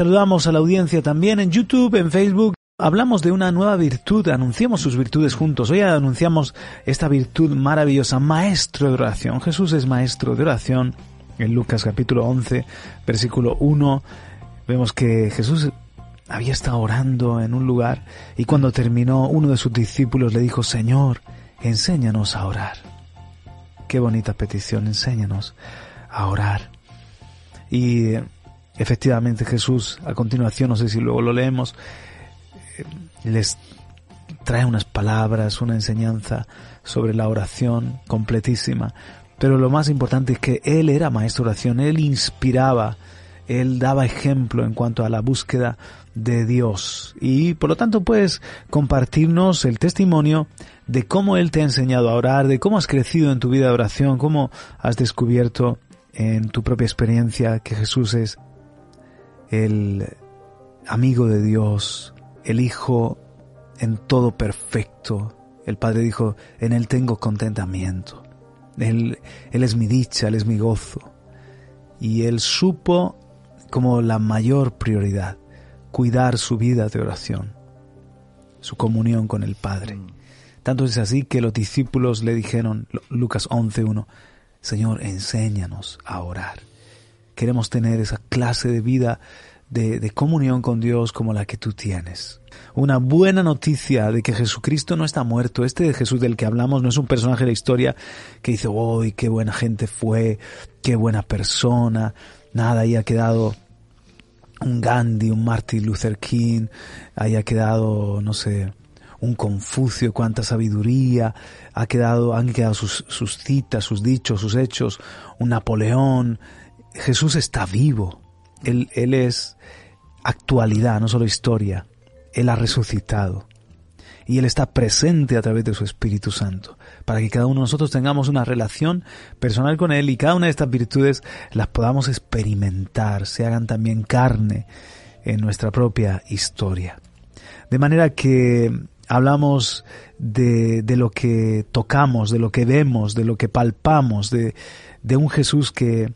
Saludamos a la audiencia también en YouTube, en Facebook. Hablamos de una nueva virtud, anunciamos sus virtudes juntos. Hoy anunciamos esta virtud maravillosa, maestro de oración. Jesús es maestro de oración. En Lucas capítulo 11, versículo 1, vemos que Jesús había estado orando en un lugar y cuando terminó uno de sus discípulos le dijo, Señor, enséñanos a orar. Qué bonita petición, enséñanos a orar. Y Efectivamente Jesús, a continuación, no sé si luego lo leemos, eh, les trae unas palabras, una enseñanza sobre la oración completísima. Pero lo más importante es que Él era maestro de oración, Él inspiraba, Él daba ejemplo en cuanto a la búsqueda de Dios. Y por lo tanto puedes compartirnos el testimonio de cómo Él te ha enseñado a orar, de cómo has crecido en tu vida de oración, cómo has descubierto en tu propia experiencia que Jesús es el amigo de Dios, el Hijo en todo perfecto. El Padre dijo, en Él tengo contentamiento. Él, él es mi dicha, Él es mi gozo. Y Él supo como la mayor prioridad cuidar su vida de oración, su comunión con el Padre. Mm. Tanto es así que los discípulos le dijeron, Lucas 11.1, Señor, enséñanos a orar. Queremos tener esa clase de vida de, comunión con Dios como la que tú tienes. Una buena noticia de que Jesucristo no está muerto. Este de Jesús del que hablamos no es un personaje de la historia que dice, uy, qué buena gente fue, qué buena persona. Nada, ahí ha quedado un Gandhi, un Martin Luther King, ahí ha quedado, no sé, un Confucio, cuánta sabiduría, ha quedado, han quedado sus, sus citas, sus dichos, sus hechos, un Napoleón, Jesús está vivo. Él, él es actualidad, no solo historia. Él ha resucitado. Y Él está presente a través de su Espíritu Santo, para que cada uno de nosotros tengamos una relación personal con Él y cada una de estas virtudes las podamos experimentar, se hagan también carne en nuestra propia historia. De manera que hablamos de, de lo que tocamos, de lo que vemos, de lo que palpamos, de, de un Jesús que,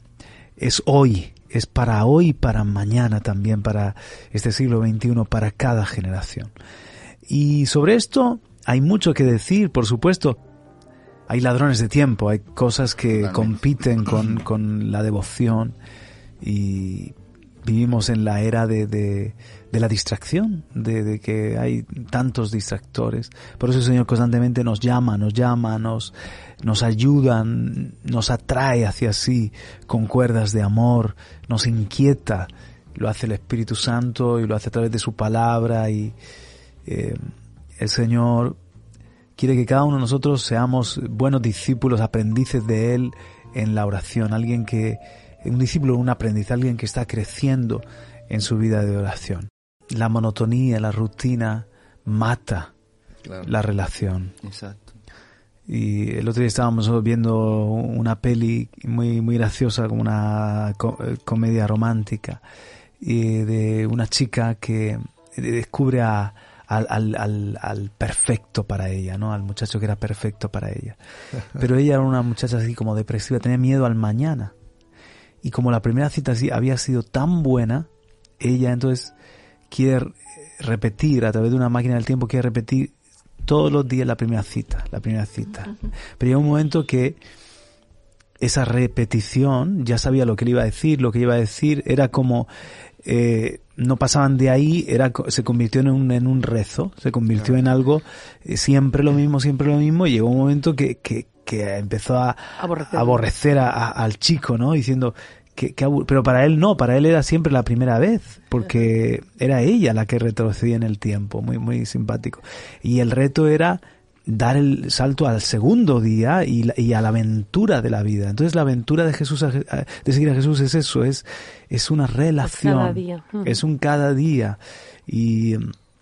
es hoy, es para hoy para mañana también, para este siglo XXI, para cada generación. Y sobre esto hay mucho que decir, por supuesto. Hay ladrones de tiempo, hay cosas que compiten con, con la devoción y vivimos en la era de, de, la distracción, de, que hay tantos distractores. Por eso el Señor constantemente nos llama, nos llama, nos, nos ayuda, nos atrae hacia sí con cuerdas de amor, nos inquieta. Lo hace el Espíritu Santo y lo hace a través de su palabra y eh, el Señor quiere que cada uno de nosotros seamos buenos discípulos, aprendices de Él en la oración, alguien que un discípulo, un aprendiz, alguien que está creciendo en su vida de oración. La monotonía, la rutina mata la relación. Exacto. Y el otro día estábamos viendo una peli muy, muy graciosa, como una eh, comedia romántica, y de una chica que descubre a, al, al, al, perfecto para ella, ¿no? Al muchacho que era perfecto para ella. Pero ella era una muchacha así como depresiva, tenía miedo al mañana. Y como la primera cita había sido tan buena, ella entonces quiere repetir a través de una máquina del tiempo, quiere repetir todos los días la primera cita, la primera cita. Pero llega un momento que esa repetición, ya sabía lo que le iba a decir, lo que iba a decir, era como, eh, no pasaban de ahí, era, se convirtió en un, en un rezo, se convirtió en algo, eh, siempre lo mismo, siempre lo mismo, y llegó un momento que, que, que empezó a aborrecer, al chico, ¿no? Diciendo, pero para él no, para él era siempre la primera vez, porque era ella la que retrocedía en el tiempo, muy, muy simpático. Y el reto era dar el salto al segundo día y, y, a la aventura de la vida. Entonces la aventura de Jesús, de seguir a Jesús es eso, es, es una relación, es un cada día. Y,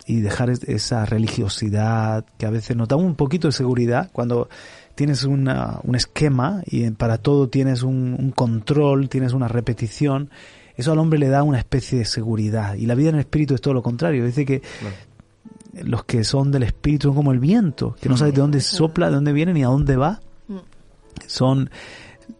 y dejar esa religiosidad que a veces nos da un poquito de seguridad cuando tienes una, un esquema y para todo tienes un, control, tienes una repetición, eso al hombre le da una especie de seguridad. Y la vida en el espíritu es todo lo contrario. Dice que los que son del espíritu son como el viento, que no sabes de dónde sopla, de dónde viene ni a dónde va. Mm. Son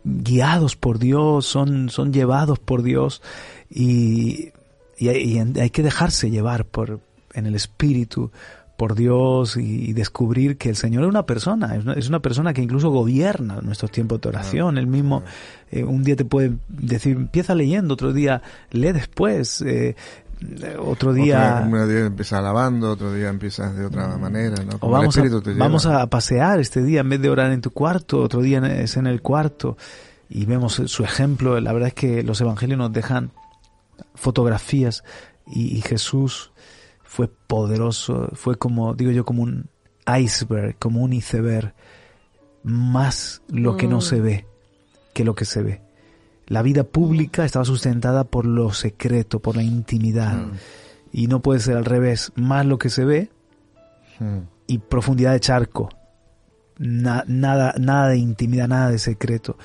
guiados por Dios, son, son llevados por Dios y, y, hay que dejarse llevar por, en el espíritu por Dios y, descubrir que el Señor es una persona, es una, persona que incluso gobierna nuestros tiempos de oración. Él mismo eh, un día te puede decir, empieza leyendo, otro día lee después, eh, otro día... un día empieza alabando, otro día empiezas de otra manera, ¿no? o vamos, a, vamos a pasear este día, en vez de orar en tu cuarto, otro día es en el cuarto. Y vemos su ejemplo, la verdad es que los evangelios nos dejan fotografías y Jesús fue poderoso, fue como, digo yo, como un iceberg, como un iceberg, más lo que no se mm. ve que lo que se ve. La vida pública estaba sustentada por lo secreto, por la intimidad. Mm. Y no puede ser al revés, más lo que se ve mm. y profundidad de charco. nada, nada de intimidad, nada de secreto.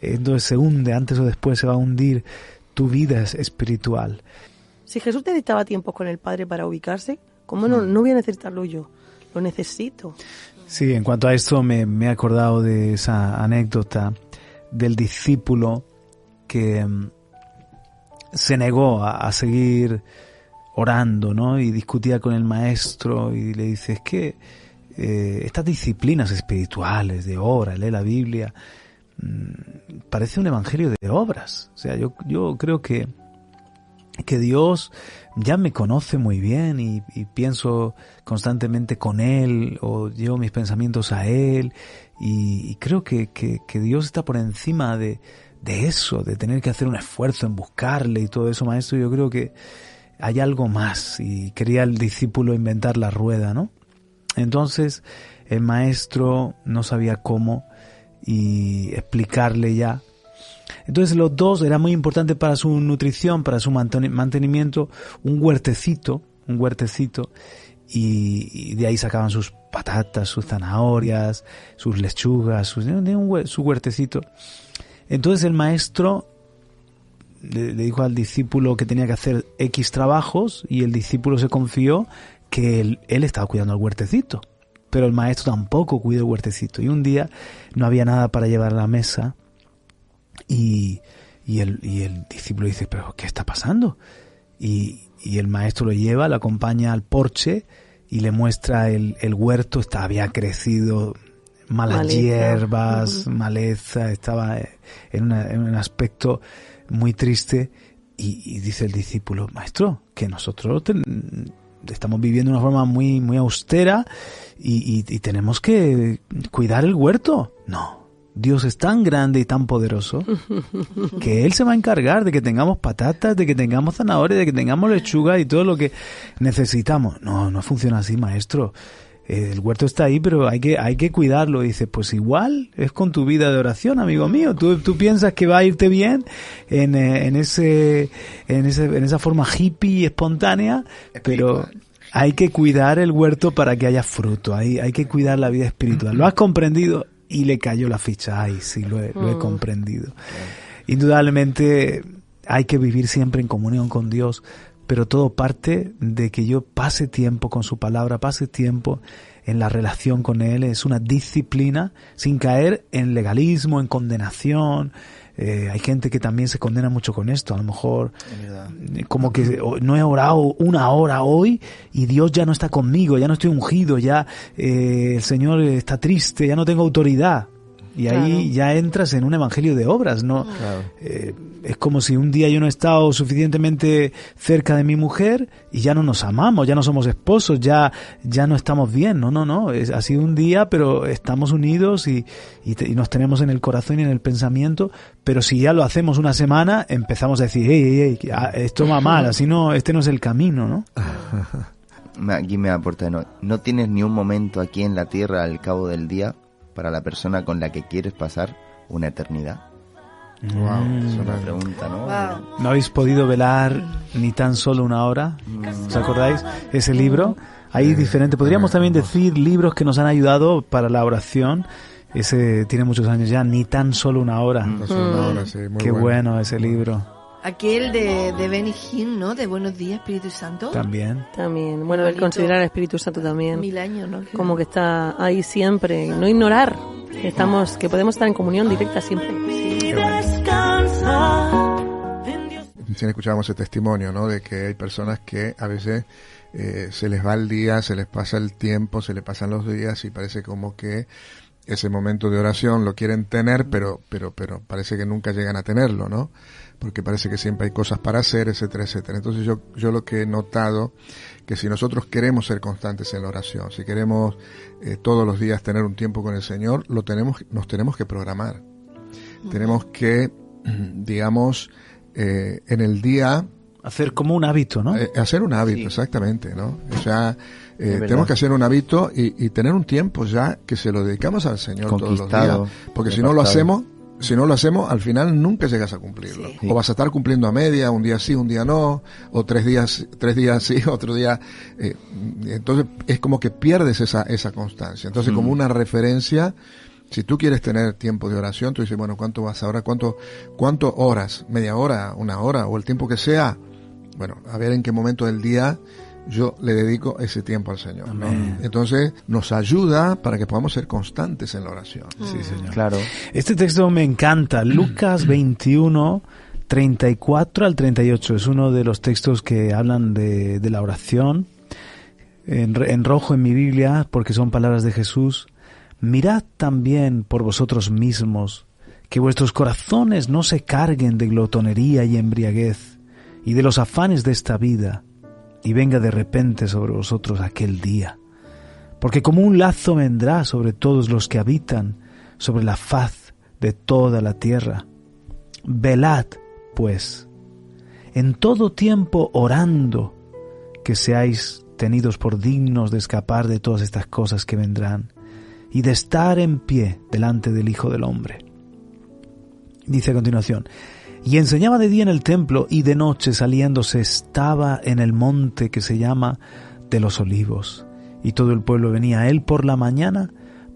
Entonces se hunde, antes o después se va a hundir tu vida espiritual. Si Jesús necesitaba tiempo con el Padre para ubicarse, ¿cómo no, no voy a necesitarlo yo? Lo necesito. Sí, en cuanto a esto me, he acordado de esa anécdota del discípulo que mm, se negó a, seguir orando, ¿no? Y discutía con el maestro y le dice, es que eh, estas disciplinas espirituales de obra, lee la Biblia, mm, parece un evangelio de obras. O sea, yo, yo creo que que Dios ya me conoce muy bien y, pienso constantemente con Él o llevo mis pensamientos a Él y, creo que, Dios está por encima de, eso, de tener que hacer un esfuerzo en buscarle y todo eso, maestro. Yo creo que hay algo más y quería el discípulo inventar la rueda, ¿no? Entonces el maestro no sabía cómo y explicarle ya entonces los dos era muy importante para su nutrición, para su mantenimiento, un huertecito, un huertecito, y, de ahí sacaban sus patatas, sus zanahorias, sus lechugas, su, su huertecito. Entonces el maestro le, dijo al discípulo que tenía que hacer X trabajos y el discípulo se confió que él, él estaba cuidando el huertecito. Pero el maestro tampoco cuidó el huertecito. Y un día no había nada para llevar a la mesa y, y, el, y el discípulo dice, pero ¿qué está pasando? Y, y el maestro lo lleva, lo acompaña al porche y le muestra el, el huerto, está, había crecido malas hierbas, maleza, estaba en, en, un aspecto muy triste y, dice el discípulo, maestro, que nosotros estamos viviendo de una forma muy, muy austera y, y, y tenemos que cuidar el huerto. No, Dios es tan grande y tan poderoso que Él se va a encargar de que tengamos patatas, de que tengamos zanahorias, de que tengamos lechuga y todo lo que necesitamos. No, no funciona así, maestro. El huerto está ahí, pero hay que, hay que cuidarlo. dice, pues igual es con tu vida de oración, amigo mío. Tú, tú piensas que va a irte bien en, eh, en, ese, en, ese, en esa forma hippie espontánea, pero hay que cuidar el huerto para que haya fruto. Hay, hay que cuidar la vida espiritual. ¿Lo has comprendido? Y le cayó la ficha. Ay, sí, lo he, mm. comprendido. Indudablemente hay que vivir siempre en comunión con Dios, pero todo parte de que yo pase tiempo con su palabra, pase tiempo en la relación con Él. Es una disciplina sin caer en legalismo, en condenación, eh, hay gente que también se condena mucho con esto, a lo mejor eh, como que no he orado una hora hoy y Dios ya no está conmigo, ya no estoy ungido, ya eh, el Señor está triste, ya no tengo autoridad. Y ahí ya entras en un evangelio de obras, ¿no? Eh, es como si un día yo no he estado suficientemente cerca de mi mujer y ya no nos amamos, ya no somos esposos, ya, ya no estamos bien. No, no, no. Es, ha sido un día, pero estamos unidos y, y, nos tenemos en el corazón y en el pensamiento. Pero si ya lo hacemos una semana, empezamos a decir, hey, hey, esto va mal, así no, este no es el camino, ¿no? Aquí me aporta, no, no tienes ni un momento aquí en la tierra al cabo del día para la persona con la que quieres pasar una eternidad. Wow, es una pregunta, ¿no? ¿No habéis podido velar ni tan solo una hora? ¿Os acordáis? Ese libro. Hay diferente. Podríamos también decir libros que nos han ayudado para la oración. Ese tiene muchos años ya, ni tan solo una hora. Qué bueno ese libro. Aquel de, de Benny Hinn, ¿no? De Buenos Días, Espíritu Santo. También. También. Bueno, el considerar al Espíritu Santo también. Mil años, ¿no? Como que está ahí siempre. No ignorar que estamos, que podemos estar en comunión directa siempre. Recién escuchábamos ese testimonio, ¿no? De que hay personas que a veces eh, se les va el día, se les pasa el tiempo, se les pasan los días y parece como que ese momento de oración lo quieren tener, pero, pero, pero parece que nunca llegan a tenerlo, ¿no? Porque parece que siempre hay cosas para hacer, etcétera, etcétera. Entonces yo, yo lo que he notado, que si nosotros queremos ser constantes en la oración, si queremos eh, todos los días tener un tiempo con el Señor, lo tenemos, nos tenemos que programar. Tenemos que, digamos, eh, en el día... Hacer como un hábito, ¿no? Eh, hacer un hábito, exactamente, ¿no? O sea, tenemos que hacer un hábito y, y, tener un tiempo ya que se lo dedicamos al Señor todos los días. Porque si no lo hacemos, si no lo hacemos, al final nunca llegas a cumplirlo. O vas a estar cumpliendo a media, un día sí, un día no, o tres días, tres días sí, otro día. Eh, entonces es como que pierdes esa, esa constancia. Entonces, como mm. una referencia, si tú quieres tener tiempo de oración, tú dices, bueno, ¿cuánto vas ahora? ¿Cuánto, cuánto horas? ¿Media hora? ¿Una hora? ¿O el tiempo que sea? Bueno, a ver en qué momento del día yo le dedico ese tiempo al Señor. Entonces nos ayuda para que podamos ser constantes en la oración. Sí, Señor. Claro. Este texto me encanta. Lucas 21, 34 al 38. Es uno de los textos que hablan de, de la oración. En, en rojo en mi Biblia, porque son palabras de Jesús. Mirad también por vosotros mismos, que vuestros corazones no se carguen de glotonería y embriaguez, y de los afanes de esta vida y venga de repente sobre vosotros aquel día. Porque como un lazo vendrá sobre todos los que habitan sobre la faz de toda la tierra. Velad, pues, en todo tiempo orando, que seáis tenidos por dignos de escapar de todas estas cosas que vendrán, y de estar en pie delante del Hijo del Hombre. Dice a continuación, y enseñaba de día en el templo y de noche saliéndose estaba en el monte que se llama de los olivos. Y todo el pueblo venía a él por la mañana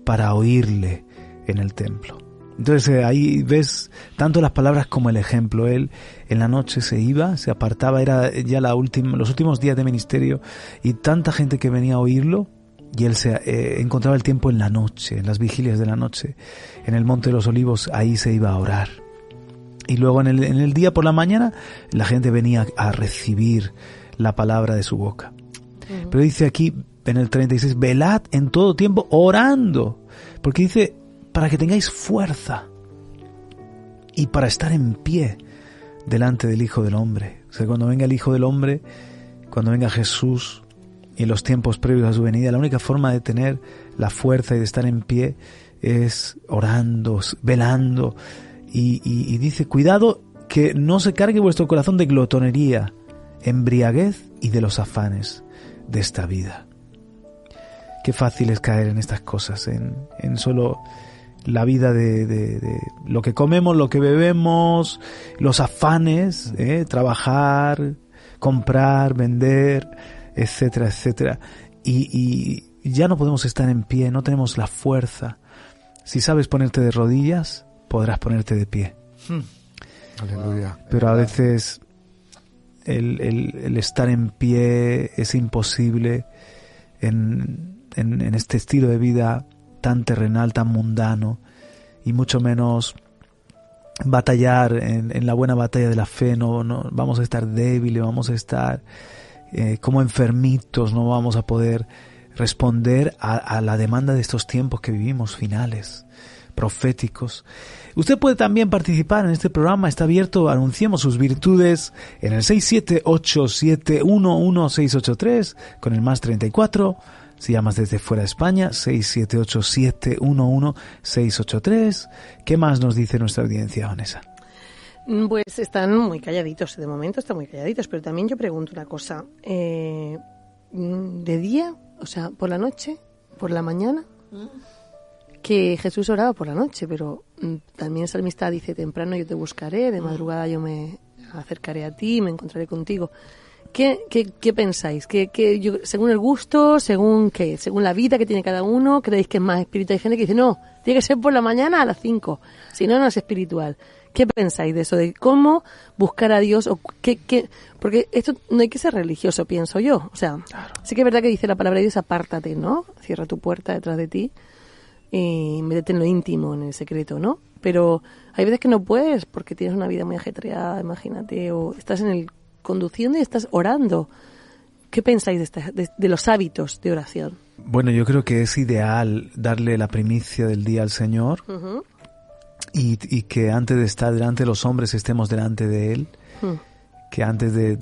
para oírle en el templo. Entonces eh, ahí ves tanto las palabras como el ejemplo. Él en la noche se iba, se apartaba, era ya la última, los últimos días de ministerio y tanta gente que venía a oírlo y él se eh, encontraba el tiempo en la noche, en las vigilias de la noche, en el monte de los olivos, ahí se iba a orar. Y luego en el, en el día por la mañana la gente venía a recibir la palabra de su boca. Pero dice aquí en el 36, velad en todo tiempo orando. Porque dice, para que tengáis fuerza y para estar en pie delante del Hijo del Hombre. O sea, cuando venga el Hijo del Hombre, cuando venga Jesús y en los tiempos previos a su venida, la única forma de tener la fuerza y de estar en pie es orando, velando, y, dice, cuidado que no se cargue vuestro corazón de glotonería, embriaguez y de los afanes de esta vida. Qué fácil es caer en estas cosas, en, en solo la vida de, de, lo que comemos, lo que bebemos, los afanes, ¿eh? trabajar, comprar, vender, etcétera, etcétera. Y, y ya no podemos estar en pie, no tenemos la fuerza. Si sabes ponerte de rodillas, podrás ponerte de pie. Hmm. Aleluya. Pero a veces el, el, estar en pie es imposible en, en, este estilo de vida tan terrenal, tan mundano, y mucho menos batallar en, en la buena batalla de la fe, no, no, vamos a estar débiles, vamos a estar eh, como enfermitos, no vamos a poder responder a, a, la demanda de estos tiempos que vivimos finales proféticos. Usted puede también participar en este programa, está abierto, anunciemos sus virtudes en el 678-711-683 con el más 34. Si llamas desde fuera de España, 678-711-683. ¿Qué más nos dice nuestra audiencia, Vanessa? Mm, pues están muy calladitos, de momento están muy calladitos, pero también yo pregunto una cosa. Eh, mm, ¿De día? O sea, ¿por la noche? ¿Por la mañana? Mm que Jesús oraba por la noche, pero mm, también el salmista dice, temprano yo te buscaré, de madrugada yo me acercaré a ti, me encontraré contigo. ¿Qué, qué, pensáis? ¿Qué, qué según el gusto, según qué, según la vida que tiene cada uno, creéis que es más espiritual? Hay gente que dice, no, tiene que ser por la mañana a las 5, si no, no es espiritual. ¿Qué pensáis de eso? ¿De cómo buscar a Dios? O qué, qué? Porque esto no hay que ser religioso, pienso yo. O sea, sí que es verdad que dice la palabra de Dios, apártate, ¿no? Cierra tu puerta detrás de ti y métete en lo íntimo, en el secreto, ¿no? Pero hay veces que no puedes porque tienes una vida muy ajetreada, imagínate, o estás en el conduciendo y estás orando. ¿Qué pensáis de, de, los hábitos de oración? Bueno, yo creo que es ideal darle la primicia del día al Señor y, y, que antes de estar delante de los hombres estemos delante de Él, que antes de,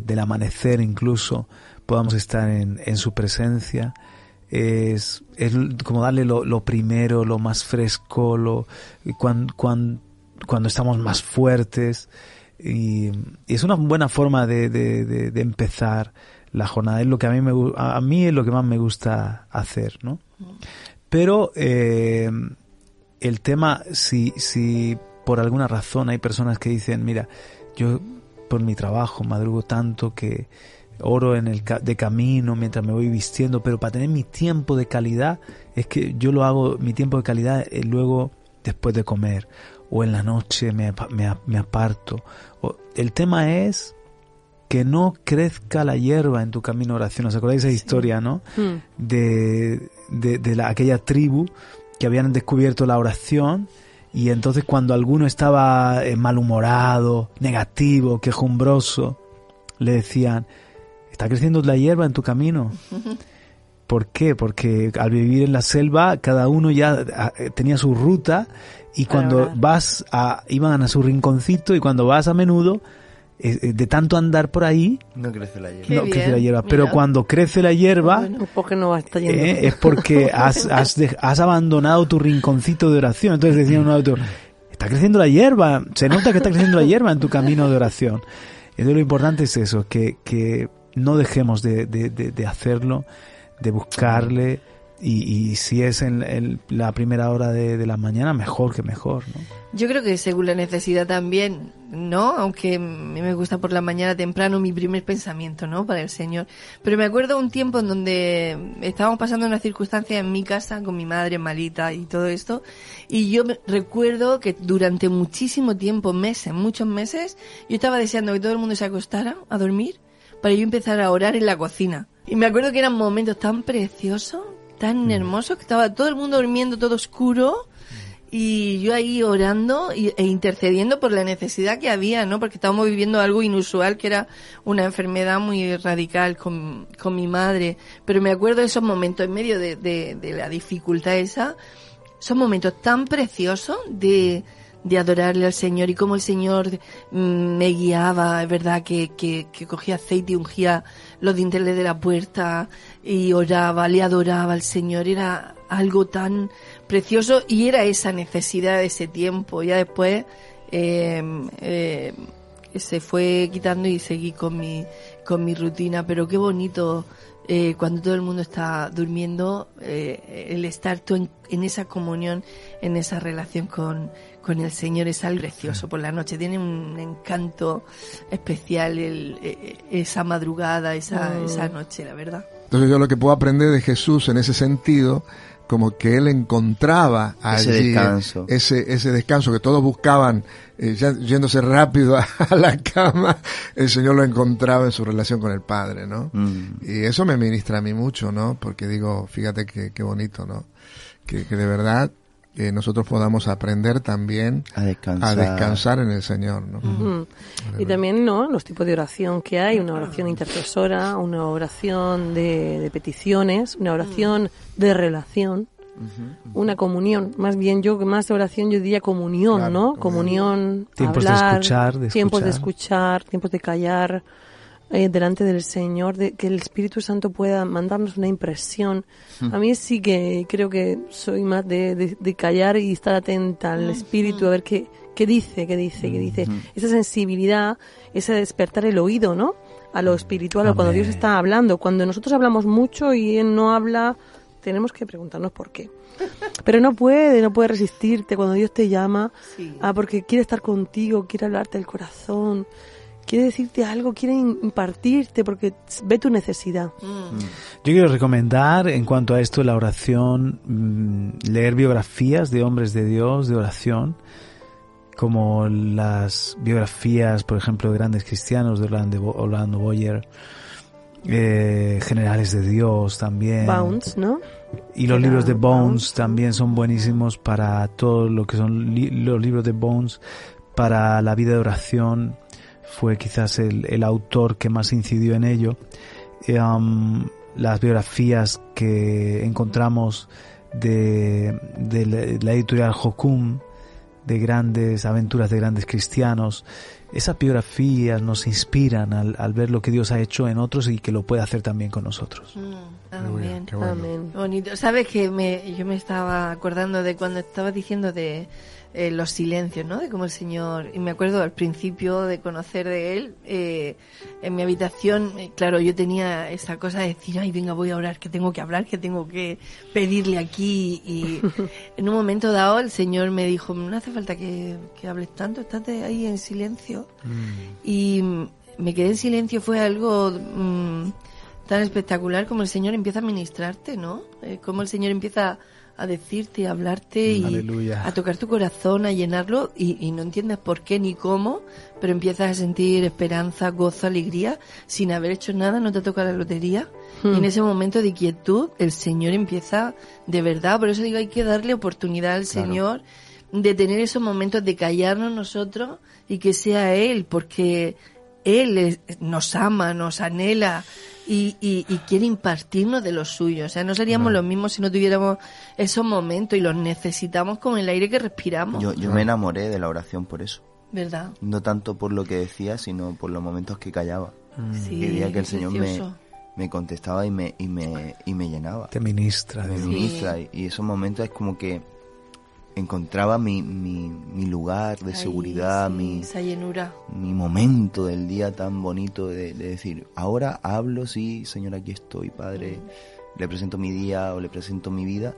del amanecer incluso podamos estar en, en su presencia es, es como darle lo, lo, primero, lo más fresco, lo, cuando, cuando, cuando estamos más fuertes. Y, es una buena forma de, de, de, empezar la jornada. Es lo que a mí, me, a mí es lo que más me gusta hacer, ¿no? Pero eh, el tema, si, si por alguna razón hay personas que dicen, mira, yo por mi trabajo madrugo tanto que oro en el de camino mientras me voy vistiendo, pero para tener mi tiempo de calidad es que yo lo hago, mi tiempo de calidad es luego después de comer o en la noche me, me, aparto. O, el tema es que no crezca la hierba en tu camino de oración. ¿Os acordáis esa historia, no? Hmm. De, de, la, aquella tribu que habían descubierto la oración y entonces cuando alguno estaba eh, malhumorado, negativo, quejumbroso, le decían, está creciendo la hierba en tu camino. ¿Por qué? Porque al vivir en la selva, cada uno ya ah, eh, tenía su ruta y cuando vas a, iban a su rinconcito y cuando vas a menudo, eh, eh, de tanto andar por ahí, no crece la hierba. no crece la hierba. Pero cuando crece la hierba, es porque has, has, has, abandonado tu rinconcito de oración. Entonces decía un autor, está creciendo la hierba, se nota que está creciendo la hierba en tu camino de oración. Entonces lo importante es eso, que, que no dejemos de, de, de, hacerlo, de buscarle y, si es en, la primera hora de, la mañana, mejor que mejor. Yo creo que según la necesidad también, ¿no? Aunque a mí me gusta por la mañana temprano mi primer pensamiento, ¿no? Para el Señor. Pero me acuerdo un tiempo en donde estábamos pasando una circunstancia en mi casa con mi madre malita y todo esto. Y yo recuerdo que durante muchísimo tiempo, meses, muchos meses, yo estaba deseando que todo el mundo se acostara a dormir para yo empezar a orar en la cocina. Y me acuerdo que eran momentos tan preciosos, tan mm. hermosos, que estaba todo el mundo durmiendo todo oscuro y yo ahí orando e intercediendo por la necesidad que había, ¿no? Porque estábamos viviendo algo inusual, que era una enfermedad muy radical con, con mi madre. Pero me acuerdo de esos momentos en medio de, de, de la dificultad esa, son momentos tan preciosos de, de adorarle al Señor y cómo el Señor mm, me guiaba, es verdad que, que, que, cogía aceite y ungía los dinteles de la puerta y oraba, le adoraba al Señor, era algo tan precioso y era esa necesidad de ese tiempo. Ya después eh, eh, se fue quitando y seguí con mi, con mi rutina, pero qué bonito eh, cuando todo el mundo está durmiendo, eh, el estar tú en, esa comunión, en esa relación con, con el Señor es algo precioso por la noche. Tiene un encanto especial el, eh, esa madrugada, esa, mm. esa noche, la verdad. Entonces yo lo que puedo aprender de Jesús en ese sentido como que él encontraba ese descanso. Ese, ese descanso que todos buscaban, eh, yéndose rápido a, la cama, el Señor lo encontraba en su relación con el Padre, ¿no? Mm. Y eso me ministra a mí mucho, ¿no? Porque digo, fíjate qué, qué bonito, ¿no? Que, que de verdad que nosotros podamos aprender también a descansar, a descansar en el Señor. ¿no? Y también ¿no? los tipos de oración que hay, una oración intercesora, una oración de, peticiones, una oración de relación. una comunión. Más bien yo, más de oración, yo diría comunión, ¿no? Comunión, tiempos de escuchar, tiempos de escuchar, tiempos de callar eh, delante del Señor, de que el Espíritu Santo pueda mandarnos una impresión. A mí sí que creo que soy más de, de, callar y estar atenta al Espíritu, a ver qué, qué dice, qué dice, qué dice. Esa sensibilidad, ese despertar el oído, ¿no? A lo espiritual, cuando Dios está hablando. Cuando nosotros hablamos mucho y Él no habla, tenemos que preguntarnos por qué. Pero no puede, no puede resistirte cuando Dios te llama, ah, porque quiere estar contigo, quiere hablarte del corazón, quiere decirte algo, quiere impartirte, porque ve tu necesidad. Mm. Yo quiero recomendar en cuanto a esto la oración, mm, leer biografías de hombres de Dios, de oración, como las biografías, por ejemplo, de grandes cristianos de Orlando Boyer, eh, Generales de Dios también. Bones, ¿no? Y los libros de Bones también son buenísimos para todo lo que son los libros de Bones, para la vida de oración. Fue quizás el, autor que más incidió en ello. Um, las biografías que encontramos de, de la editorial Jokum, de grandes aventuras de grandes cristianos, esas biografías nos inspiran al, ver lo que Dios ha hecho en otros y que lo puede hacer también con nosotros. Mm, amén. Amén. Bonito. Sabes que me, yo me estaba acordando de cuando estaba diciendo de eh, los silencios, ¿no? De cómo el Señor, y me acuerdo al principio de conocer de Él, eh, en mi habitación, eh, claro, yo tenía esa cosa de decir, ay, venga, voy a orar, que tengo que hablar, que tengo que pedirle aquí, y en un momento dado el Señor me dijo, no hace falta que, hables tanto, estate ahí en silencio, mm. y me quedé en silencio, fue algo... Mm, tan espectacular como el Señor empieza a ministrarte, ¿no? como el Señor empieza a decirte, a hablarte y a tocar tu corazón, a llenarlo y, no entiendes por qué ni cómo, pero empiezas a sentir esperanza, gozo, alegría, sin haber hecho nada, no te toca la lotería. Y en hmm. ese momento de quietud, el Señor empieza de verdad, por eso digo, hay que darle oportunidad al Señor de tener esos momentos de callarnos nosotros y que sea Él, porque Él nos ama, nos anhela, y, y, quiere impartirnos de lo suyo. O sea, no seríamos los mismos si no tuviéramos esos momentos y los necesitamos con el aire que respiramos. Yo, yo me enamoré de la oración por eso. ¿Verdad? No tanto por lo que decía, sino por los momentos que callaba. Mm. Sí, que el Señor me, me, contestaba y me, y me, y me llenaba. Te ministra. Me ministra. Y, esos momentos es como que encontraba mi, mi, mi lugar de seguridad, mi, esa llenura. mi momento del día tan bonito de, decir, ahora hablo, sí, Señor, aquí estoy, Padre, le presento mi día o le presento mi vida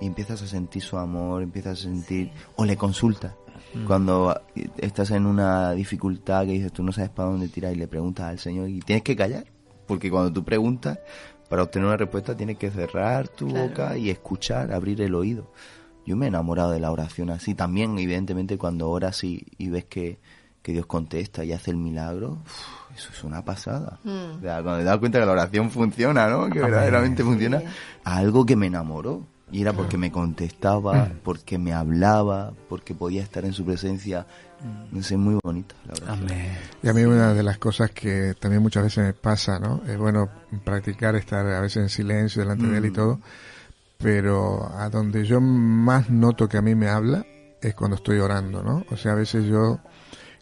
y empiezas a sentir su amor, empiezas a sentir, o le consultas. Mm. Cuando estás en una dificultad que dices, tú no sabes para dónde tirar y le preguntas al Señor y tienes que callar, porque cuando tú preguntas, para obtener una respuesta tienes que cerrar tu boca y escuchar, abrir el oído yo me he enamorado de la oración así. También, evidentemente, cuando oras y, y ves que, Dios contesta y hace el milagro, eso es una pasada. Hmm. cuando te das cuenta que la oración funciona, ¿no? Que verdaderamente funciona, algo que me enamoró. Y era porque me contestaba, hmm. porque me hablaba, porque podía estar en su presencia. Hmm. Es muy bonita la oración. Y a mí una de las cosas que también muchas veces me pasa, ¿no? Es bueno practicar estar a veces en silencio delante de él y todo pero a donde yo más noto que a mí me habla es cuando estoy orando, ¿no? O sea, a veces yo,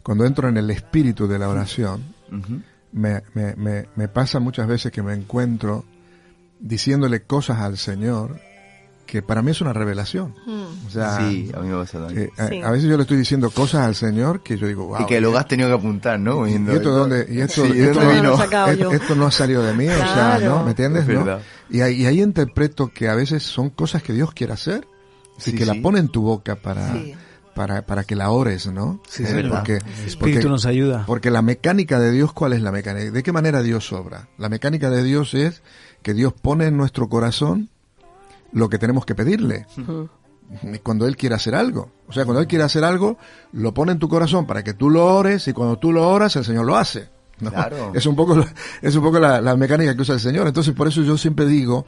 cuando entro en el espíritu de la oración, me, me, me, me pasa muchas veces que me encuentro diciéndole cosas al Señor que para mí es una revelación. Hmm. O sea, sí, a mí me pasa también. a, veces yo le estoy diciendo cosas al Señor que yo digo, wow. Y que luego has tenido que apuntar, ¿no? Y, esto, dónde, y esto, esto, no ha salido de mí, o sea, ¿no? ¿Me entiendes? ¿no? Y, ahí, y ahí interpreto que a veces son cosas que Dios quiere hacer y que la pone en tu boca para... Para, para que la ores, ¿no? Sí, eh, porque, el Espíritu nos ayuda. Porque la mecánica de Dios, ¿cuál es la mecánica? ¿De qué manera Dios obra? La mecánica de Dios es que Dios pone en nuestro corazón lo que tenemos que pedirle. Cuando Él quiere hacer algo. O sea, cuando Él quiere hacer algo, lo pone en tu corazón para que tú lo ores y cuando tú lo oras, el Señor lo hace. Claro. Es un poco, es un poco la, mecánica que usa el Señor. Entonces, por eso yo siempre digo,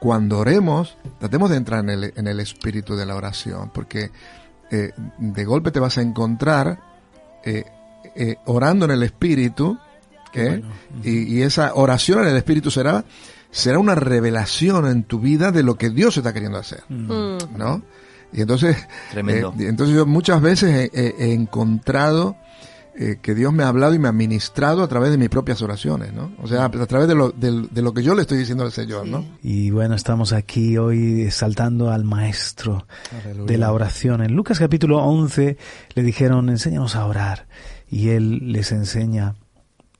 cuando oremos, tratemos de entrar en el, en el espíritu de la oración, porque eh, de golpe te vas a encontrar eh, eh, orando en el espíritu ¿eh? y, esa oración en el Espíritu será, será una revelación en tu vida de lo que Dios está queriendo hacer, mm. ¿no? Y entonces, Tremendo. Eh, entonces yo muchas veces he, encontrado eh, que Dios me ha hablado y me ha ministrado a través de mis propias oraciones, ¿no? O sea, a través de lo, de, lo que yo le estoy diciendo al Señor, ¿no? Y bueno, estamos aquí hoy saltando al Maestro de la oración. En Lucas capítulo 11 le dijeron, enséñanos a orar. Y Él les enseña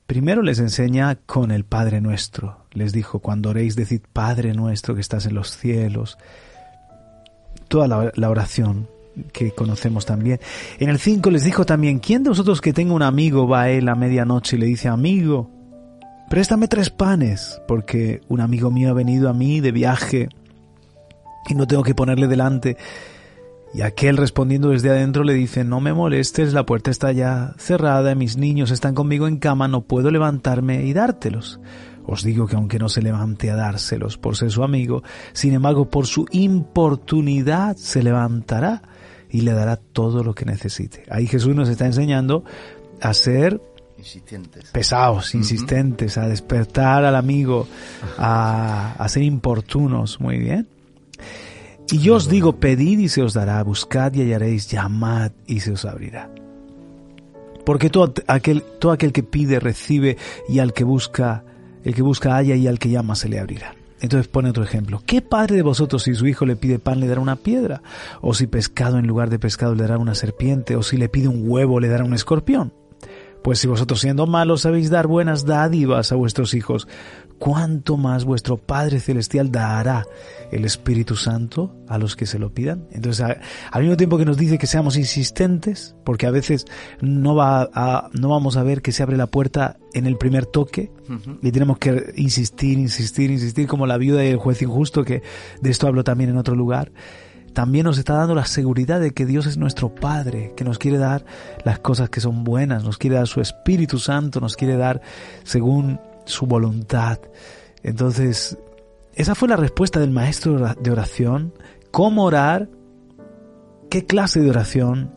Primero les enseña con el Padre nuestro. Les dijo, cuando oréis, decid Padre nuestro que estás en los cielos. Toda la, oración que conocemos también. En el 5 les dijo también, ¿quién de vosotros que tenga un amigo va a él a medianoche y le dice, amigo, préstame tres panes, porque un amigo mío ha venido a mí de viaje y no tengo que ponerle delante y aquel respondiendo desde adentro le dice, no me molestes, la puerta está ya cerrada, mis niños están conmigo en cama, no puedo levantarme y dártelos. Os digo que aunque no se levante a dárselos por ser su amigo, sin embargo por su importunidad se levantará y le dará todo lo que necesite. Ahí Jesús nos está enseñando a ser pesados, insistentes, a despertar al amigo, a, a ser importunos. Muy bien. Y yo os digo, pedid y se os dará, buscad y hallaréis, llamad y se os abrirá. Porque todo aquel, todo aquel que pide recibe y al que busca, el que busca halla y al que llama se le abrirá. Entonces pone otro ejemplo. ¿Qué padre de vosotros si su hijo le pide pan le dará una piedra? ¿O si pescado en lugar de pescado le dará una serpiente? ¿O si le pide un huevo le dará un escorpión? Pues si vosotros siendo malos sabéis dar buenas dádivas a vuestros hijos, cuánto más vuestro Padre Celestial dará el Espíritu Santo a los que se lo pidan. Entonces, al mismo tiempo que nos dice que seamos insistentes, porque a veces no, va a, no vamos a ver que se abre la puerta en el primer toque y tenemos que insistir, insistir, insistir, como la viuda y el juez injusto, que de esto hablo también en otro lugar también nos está dando la seguridad de que Dios es nuestro Padre, que nos quiere dar las cosas que son buenas, nos quiere dar su Espíritu Santo, nos quiere dar según su voluntad. Entonces, esa fue la respuesta del maestro de oración, cómo orar, qué clase de oración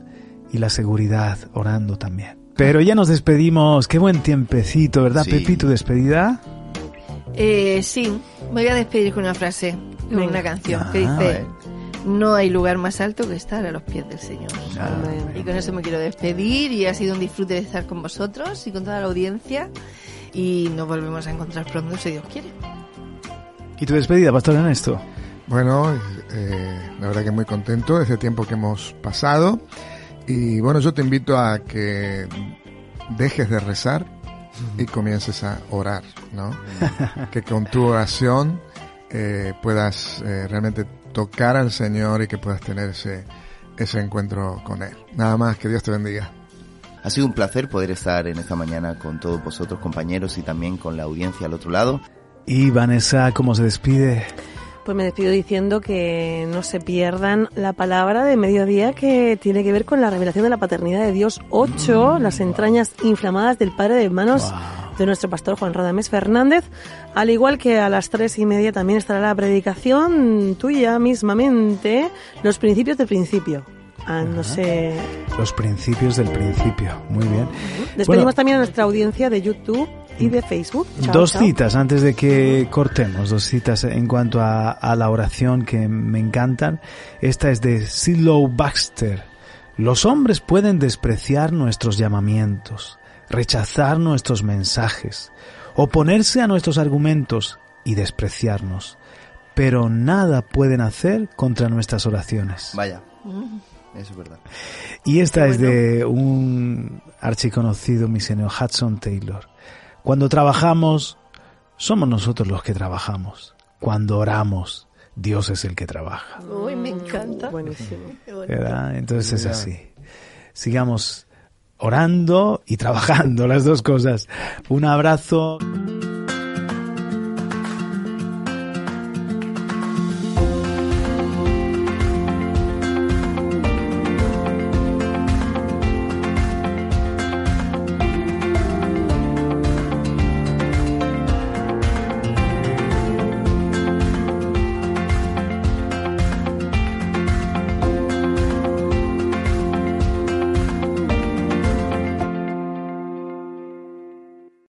y la seguridad orando también. Pero ya nos despedimos, qué buen tiempecito, ¿verdad, Pepito? ¿Despedida? Eh, sí, voy a despedir con una frase, con una canción que ah, dice, no hay lugar más alto que estar a los pies del Señor. Y con eso me quiero despedir y ha sido un disfrute de estar con vosotros y con toda la audiencia y nos volvemos a encontrar pronto si Dios quiere. ¿Y tu despedida, Pastor Ernesto? Bueno, eh, la verdad que muy contento de ese tiempo que hemos pasado. Y bueno, yo te invito a que dejes de rezar y comiences a orar, ¿no? que con tu oración eh, puedas eh, realmente tocar al Señor y que puedas tener ese, ese encuentro con Él. Nada más, que Dios te bendiga. Ha sido un placer poder estar en esta mañana con todos vosotros compañeros y también con la audiencia al otro lado. Y Vanessa, ¿cómo se despide? Pues me despido diciendo que no se pierdan la palabra de mediodía que tiene que ver con la revelación de la paternidad de Dios 8, las entrañas inflamadas del Padre de Hermanos de nuestro pastor Juan Radamés Fernández. Al igual que a las tres y media también estará la predicación tuya mismamente, los principios del principio. Ah, no sé. Los principios del principio. Muy bien. Despedimos también a nuestra audiencia de YouTube y de Facebook. dos citas antes de que cortemos, dos citas en cuanto a, la oración que me encantan. Esta es de Sidlow Baxter. Los hombres pueden despreciar nuestros llamamientos, rechazar nuestros mensajes, oponerse a nuestros argumentos y despreciarnos, pero nada pueden hacer contra nuestras oraciones. Vaya. Mm. Eso es verdad. Y esta es de un archiconocido misionero, Hudson Taylor. Cuando trabajamos, somos nosotros los que trabajamos. Cuando oramos, Dios es el que trabaja. Uy, me encanta. Buenísimo. Entonces es así. Sigamos orando y trabajando, las dos cosas. Un abrazo.